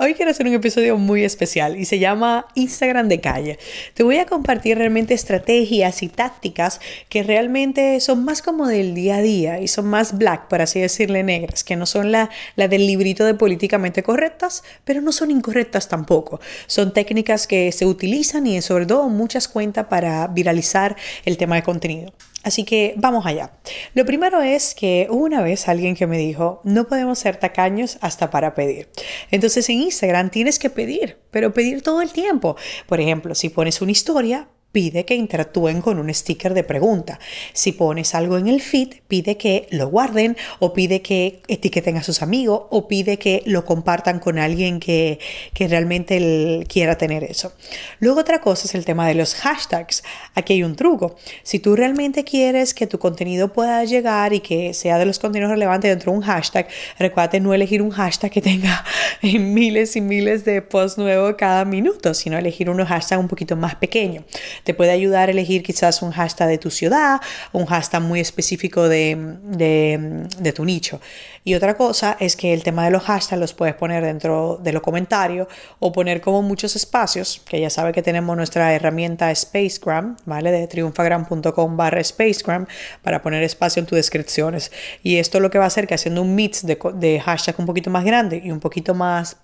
Hoy quiero hacer un episodio muy especial y se llama Instagram de calle. Te voy a compartir realmente estrategias y tácticas que realmente son más como del día a día y son más black, por así decirle, negras, que no son la, la del librito de políticamente correctas, pero no son incorrectas tampoco. Son técnicas que se utilizan y sobre todo muchas cuentas para viralizar el tema de contenido. Así que vamos allá. Lo primero es que una vez alguien que me dijo, no podemos ser tacaños hasta para pedir. Entonces en Instagram tienes que pedir, pero pedir todo el tiempo. Por ejemplo, si pones una historia, pide que interactúen con un sticker de pregunta. Si pones algo en el feed, pide que lo guarden o pide que etiqueten a sus amigos o pide que lo compartan con alguien que, que realmente quiera tener eso. Luego otra cosa es el tema de los hashtags. Aquí hay un truco. Si tú realmente quieres que tu contenido pueda llegar y que sea de los contenidos relevantes dentro de un hashtag, recuerda no elegir un hashtag que tenga miles y miles de posts nuevos cada minuto, sino elegir unos hashtags un poquito más pequeños. Te puede ayudar a elegir quizás un hashtag de tu ciudad, un hashtag muy específico de, de, tu nicho. Y otra cosa es que el tema de los hashtags los puedes poner dentro de los comentarios o poner como muchos espacios, que ya sabe que tenemos nuestra herramienta Spacegram, ¿vale? De triunfagram.com barra Spacegram para poner espacio en tus descripciones. Y esto lo que va a hacer que haciendo un mix de, de hashtag un poquito más grande y un poquito más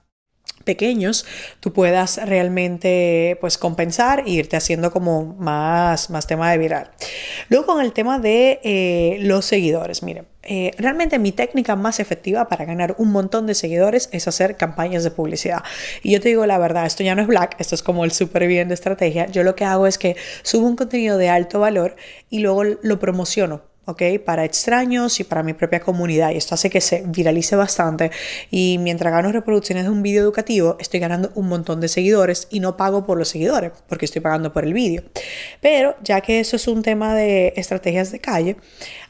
pequeños, tú puedas realmente pues compensar e irte haciendo como más, más tema de viral. Luego con el tema de eh, los seguidores, miren, eh, realmente mi técnica más efectiva para ganar un montón de seguidores es hacer campañas de publicidad. Y yo te digo la verdad, esto ya no es black, esto es como el súper bien de estrategia. Yo lo que hago es que subo un contenido de alto valor y luego lo promociono ¿ok? Para extraños y para mi propia comunidad. Y esto hace que se viralice bastante. Y mientras gano reproducciones de un vídeo educativo, estoy ganando un montón de seguidores y no pago por los seguidores, porque estoy pagando por el vídeo. Pero ya que eso es un tema de estrategias de calle,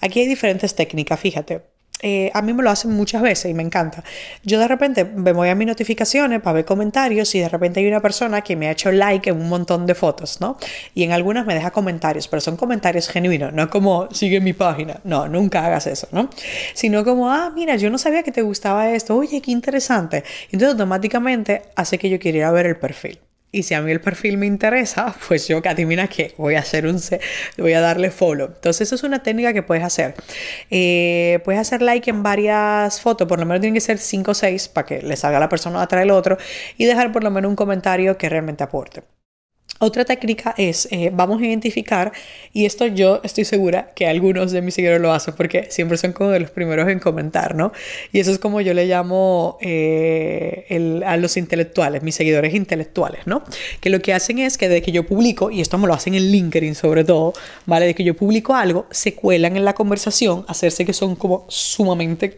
aquí hay diferentes técnicas, fíjate. Eh, a mí me lo hacen muchas veces y me encanta. Yo de repente me voy a mis notificaciones para ver comentarios y de repente hay una persona que me ha hecho like en un montón de fotos, ¿no? Y en algunas me deja comentarios, pero son comentarios genuinos, no como sigue mi página. No, nunca hagas eso, ¿no? Sino como, ah, mira, yo no sabía que te gustaba esto, oye, qué interesante. Entonces automáticamente hace que yo quiera ver el perfil. Y si a mí el perfil me interesa, pues yo, adivina qué, voy a hacer un, voy a darle follow. Entonces, eso es una técnica que puedes hacer. Eh, puedes hacer like en varias fotos, por lo menos tienen que ser 5 o 6 para que le salga la persona atrás del otro y dejar por lo menos un comentario que realmente aporte. Otra técnica es, eh, vamos a identificar, y esto yo estoy segura que algunos de mis seguidores lo hacen porque siempre son como de los primeros en comentar, ¿no? Y eso es como yo le llamo eh, a los intelectuales, mis seguidores intelectuales, ¿no? Que lo que hacen es que desde que yo publico, y esto me lo hacen en LinkedIn sobre todo, ¿vale? De que yo publico algo, se cuelan en la conversación, hacerse que son como sumamente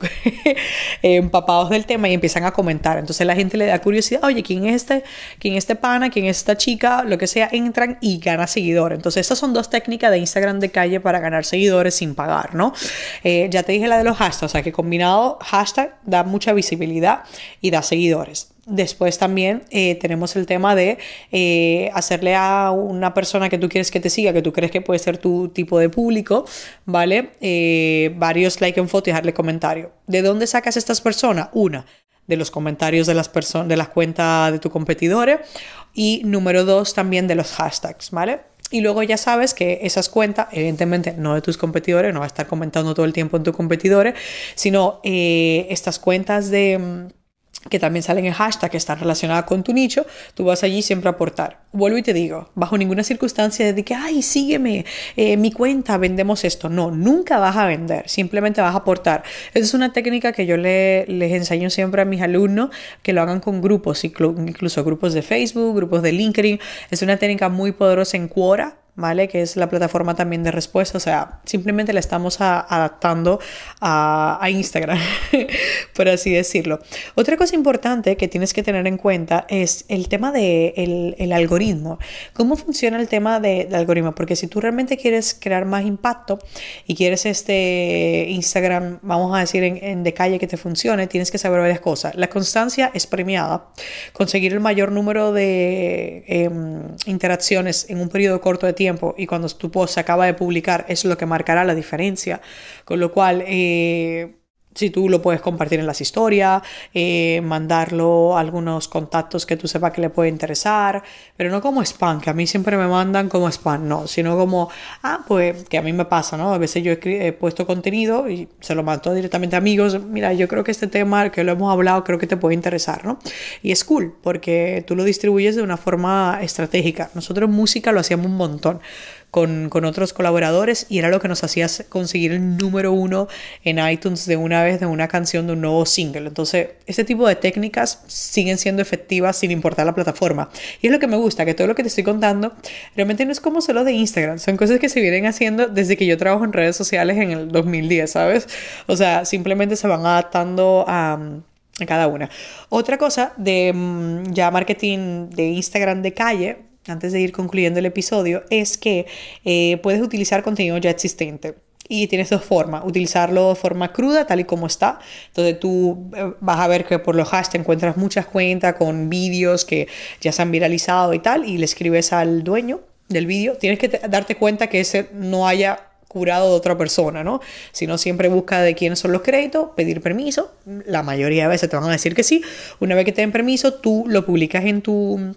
empapados del tema y empiezan a comentar. Entonces la gente le da curiosidad, oye, ¿quién es este, quién es este pana, quién es esta chica, lo que sea entran y gana seguidores. Entonces, estas son dos técnicas de Instagram de calle para ganar seguidores sin pagar, ¿no? Eh, ya te dije la de los hashtags, o sea que combinado hashtag da mucha visibilidad y da seguidores. Después también eh, tenemos el tema de eh, hacerle a una persona que tú quieres que te siga, que tú crees que puede ser tu tipo de público, ¿vale? varios like en foto y dejarle comentario. ¿De dónde sacas estas personas? Una, de los comentarios de las personas de las cuentas de tus competidores y número dos también de los hashtags, ¿vale? Y luego ya sabes que esas cuentas, evidentemente no de tus competidores, no va a estar comentando todo el tiempo en tus competidores, sino eh, estas cuentas de mm, que también salen en hashtag que están relacionadas con tu nicho, tú vas allí siempre a aportar. Vuelvo y te digo, bajo ninguna circunstancia de que, ay, sígueme, eh, mi cuenta, vendemos esto. No, nunca vas a vender, simplemente vas a aportar. Esa es una técnica que yo les enseño siempre a mis alumnos, que lo hagan con grupos, incluso grupos de Facebook, grupos de LinkedIn. Es una técnica muy poderosa en Quora, ¿vale? Que es la plataforma también de respuesta, o sea, simplemente la estamos adaptando a, Instagram, por así decirlo. Otra cosa importante que tienes que tener en cuenta es el tema del de el, algoritmo. ¿Cómo funciona el tema del algoritmo? Porque si tú realmente quieres crear más impacto y quieres este Instagram, vamos a decir, en, de calle que te funcione, tienes que saber varias cosas. La constancia es premiada. Conseguir el mayor número de em, interacciones en un periodo corto de tiempo y cuando tu post se acaba de publicar es lo que marcará la diferencia. Con lo cual, eh, si tú lo puedes compartir en las historias, eh, mandarlo a algunos contactos que tú sepas que le puede interesar, pero no como spam, que a mí siempre me mandan como spam, no, sino como, ah, pues que a mí me pasa, ¿no? A veces yo he, puesto contenido y se lo mando directamente a amigos, mira, yo creo que este tema que lo hemos hablado, creo que te puede interesar, ¿no? Y es cool, porque tú lo distribuyes de una forma estratégica. Nosotros música lo hacíamos un montón con, con, otros colaboradores y era lo que nos hacía conseguir el número uno en iTunes de una vez de una canción de un nuevo single. Entonces, este tipo de técnicas siguen siendo efectivas sin importar la plataforma. Y es lo que me gusta, que todo lo que te estoy contando realmente no es como solo de Instagram, son cosas que se vienen haciendo desde que yo trabajo en redes sociales en el 2010, ¿sabes? O sea, simplemente se van adaptando a cada una. Otra cosa de mm, ya marketing de Instagram de calle antes de ir concluyendo el episodio, es que eh, puedes utilizar contenido ya existente. Y tienes dos formas, utilizarlo de forma cruda, tal y como está. Entonces tú eh, vas a ver que por los hashtags encuentras muchas cuentas con vídeos que ya se han viralizado y tal, y le escribes al dueño del vídeo. Tienes que darte cuenta que ese no haya curado de otra persona, ¿no? Si no, siempre busca de quiénes son los créditos, pedir permiso. La mayoría de veces te van a decir que sí. Una vez que te den permiso, tú lo publicas en tu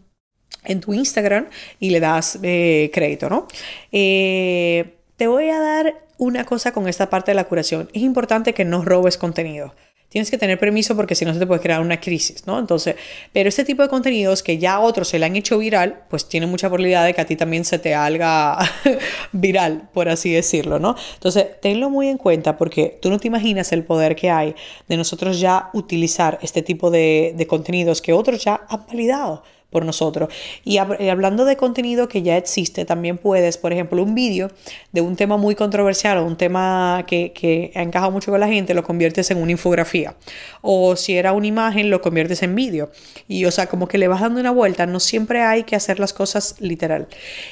en tu Instagram y le das eh, crédito, ¿no? Eh, te voy a dar una cosa con esta parte de la curación. Es importante que no robes contenido. Tienes que tener permiso porque si no se te puede crear una crisis, ¿no? Entonces, pero este tipo de contenidos que ya a otros se le han hecho viral, pues tiene mucha probabilidad de que a ti también se te haga viral, por así decirlo, ¿no? Entonces, tenlo muy en cuenta porque tú no te imaginas el poder que hay de nosotros ya utilizar este tipo de, de contenidos que otros ya han validado por nosotros. Y eh, hablando de contenido que ya existe, también puedes, por ejemplo, un vídeo de un tema muy controversial o un tema que, que encaja mucho con la gente, lo conviertes en una infografía. O si era una imagen, lo conviertes en vídeo. Y o sea, como que le vas dando una vuelta, no siempre hay que hacer las cosas literal.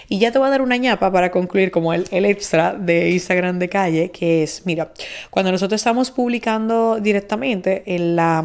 Y ya te voy a dar una ñapa para concluir como el, el extra de Instagram de calle, que es, mira, cuando nosotros estamos publicando directamente en la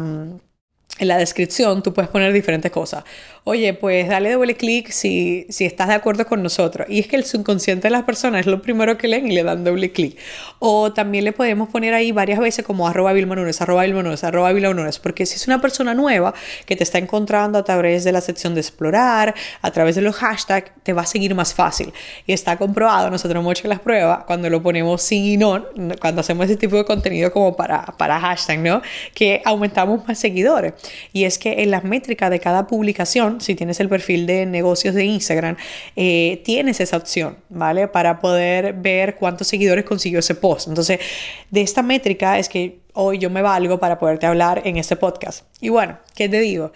en la descripción tú puedes poner diferentes cosas. Oye, pues dale doble clic si, si estás de acuerdo con nosotros. Y es que el subconsciente de las personas es lo primero que leen y le dan doble clic. O también le podemos poner ahí varias veces como arroba Vilma arroba Vilma arroba Vilma Porque si es una persona nueva que te está encontrando a través de la sección de explorar, a través de los hashtags, te va a seguir más fácil. Y está comprobado, nosotros hemos hecho las pruebas cuando lo ponemos sin y no, cuando hacemos ese tipo de contenido como para, para hashtag, ¿no? Que aumentamos más seguidores. Y es que en las métricas de cada publicación, si tienes el perfil de negocios de Instagram, eh, tienes esa opción, ¿vale? Para poder ver cuántos seguidores consiguió ese post. Entonces, de esta métrica es que hoy yo me valgo para poderte hablar en este podcast. Y bueno, ¿qué te digo?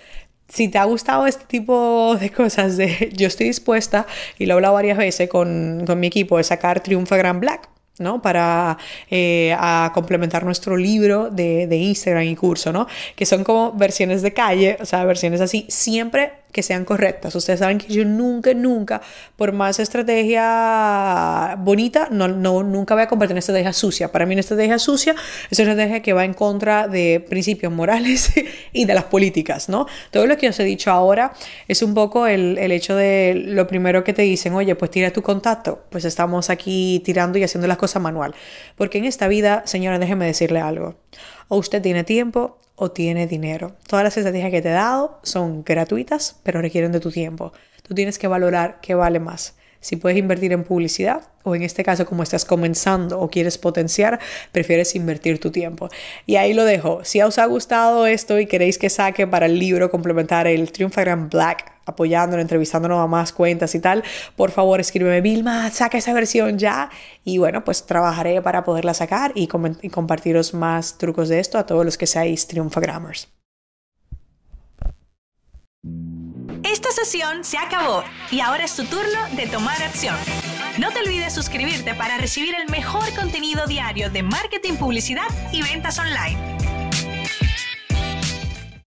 si te ha gustado este tipo de cosas, de, yo estoy dispuesta, y lo he hablado varias veces con, con mi equipo, de sacar Triunfa Grand Black. ¿No? Para eh, a complementar nuestro libro de, de, Instagram y curso, ¿no? Que son como versiones de calle, o sea, versiones así, siempre que sean correctas. Ustedes saben que yo nunca, nunca, por más estrategia bonita, no, no, nunca voy a compartir una estrategia sucia. Para mí una estrategia sucia es una estrategia que va en contra de principios morales y de las políticas, ¿no? Todo lo que os he dicho ahora es un poco el, el hecho de lo primero que te dicen, oye, pues tira tu contacto. Pues estamos aquí tirando y haciendo las cosas manual. Porque en esta vida, señora, déjeme decirle algo. O usted tiene tiempo o tiene dinero. Todas las estrategias que te he dado son gratuitas, pero requieren de tu tiempo. Tú tienes que valorar qué vale más. Si puedes invertir en publicidad o en este caso como estás comenzando o quieres potenciar, prefieres invertir tu tiempo. Y ahí lo dejo. Si os ha gustado esto y queréis que saque para el libro complementar el Triumfagram Black, apoyándolo, entrevistándonos a más cuentas y tal, por favor escríbeme, Vilma, saca esa versión ya. Y bueno, pues trabajaré para poderla sacar y, y compartiros más trucos de esto a todos los que seáis Triunfagrammers. Esta sesión se acabó y ahora es tu turno de tomar acción. No te olvides suscribirte para recibir el mejor contenido diario de marketing, publicidad y ventas online.